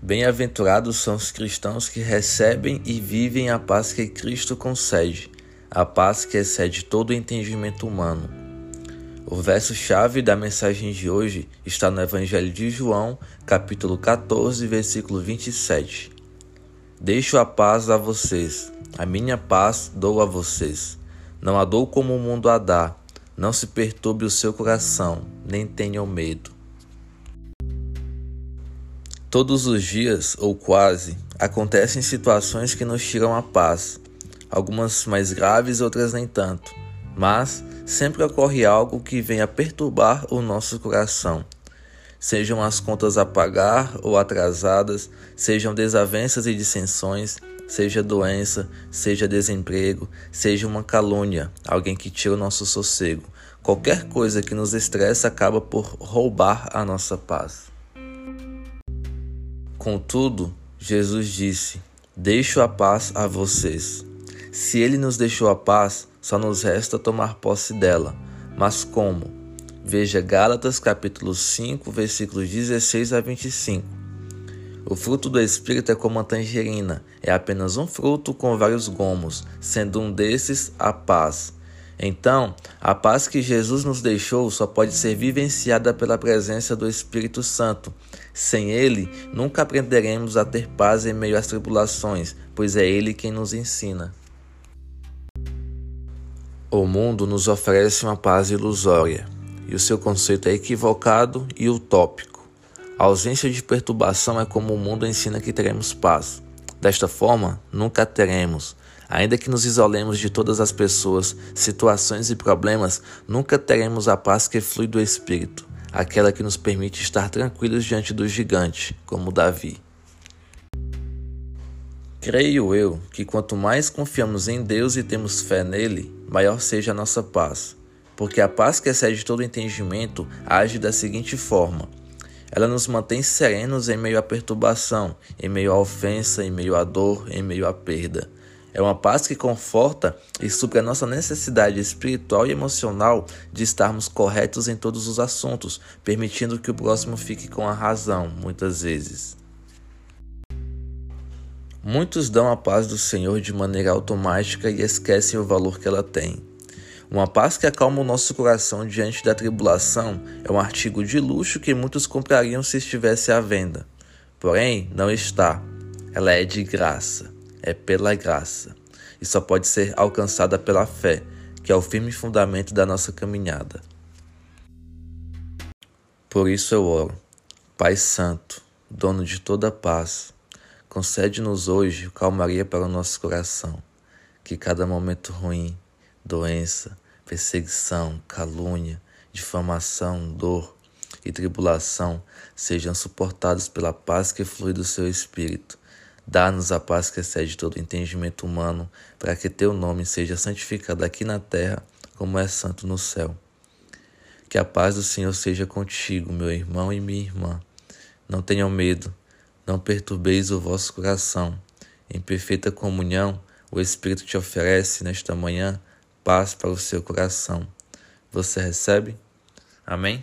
Bem-aventurados são os cristãos que recebem e vivem a paz que Cristo concede, a paz que excede todo o entendimento humano. O verso-chave da mensagem de hoje está no Evangelho de João, capítulo 14, versículo 27. Deixo a paz a vocês, a minha paz dou a vocês. Não a dou como o mundo a dá. Não se perturbe o seu coração, nem tenham medo. Todos os dias, ou quase, acontecem situações que nos tiram a paz, algumas mais graves, outras nem tanto, mas sempre ocorre algo que venha perturbar o nosso coração. Sejam as contas a pagar ou atrasadas, sejam desavenças e dissensões, seja doença, seja desemprego, seja uma calúnia, alguém que tira o nosso sossego. Qualquer coisa que nos estressa acaba por roubar a nossa paz. Contudo, Jesus disse: Deixo a paz a vocês. Se ele nos deixou a paz, só nos resta tomar posse dela. Mas como? Veja Gálatas capítulo 5, versículos 16 a 25. O fruto do Espírito é como a tangerina, é apenas um fruto com vários gomos, sendo um desses a paz. Então, a paz que Jesus nos deixou só pode ser vivenciada pela presença do Espírito Santo. Sem ele, nunca aprenderemos a ter paz em meio às tribulações, pois é ele quem nos ensina. O mundo nos oferece uma paz ilusória, e o seu conceito é equivocado e utópico. A ausência de perturbação é como o mundo ensina que teremos paz. Desta forma, nunca teremos. Ainda que nos isolemos de todas as pessoas, situações e problemas, nunca teremos a paz que flui do Espírito, aquela que nos permite estar tranquilos diante do gigante, como Davi. Creio eu que quanto mais confiamos em Deus e temos fé nele, maior seja a nossa paz. Porque a paz que excede todo entendimento age da seguinte forma: ela nos mantém serenos em meio à perturbação, em meio à ofensa, em meio à dor, em meio à perda. É uma paz que conforta e supre a nossa necessidade espiritual e emocional de estarmos corretos em todos os assuntos, permitindo que o próximo fique com a razão, muitas vezes. Muitos dão a paz do Senhor de maneira automática e esquecem o valor que ela tem. Uma paz que acalma o nosso coração diante da tribulação é um artigo de luxo que muitos comprariam se estivesse à venda. Porém, não está. Ela é de graça é pela graça e só pode ser alcançada pela fé, que é o firme fundamento da nossa caminhada. Por isso eu oro, Pai Santo, dono de toda paz, concede-nos hoje calmaria para o nosso coração, que cada momento ruim, doença, perseguição, calúnia, difamação, dor e tribulação sejam suportados pela paz que flui do seu Espírito Dá-nos a paz que excede todo entendimento humano, para que teu nome seja santificado aqui na terra, como é santo no céu. Que a paz do Senhor seja contigo, meu irmão e minha irmã. Não tenham medo, não perturbeis o vosso coração. Em perfeita comunhão, o Espírito te oferece nesta manhã paz para o seu coração. Você recebe? Amém?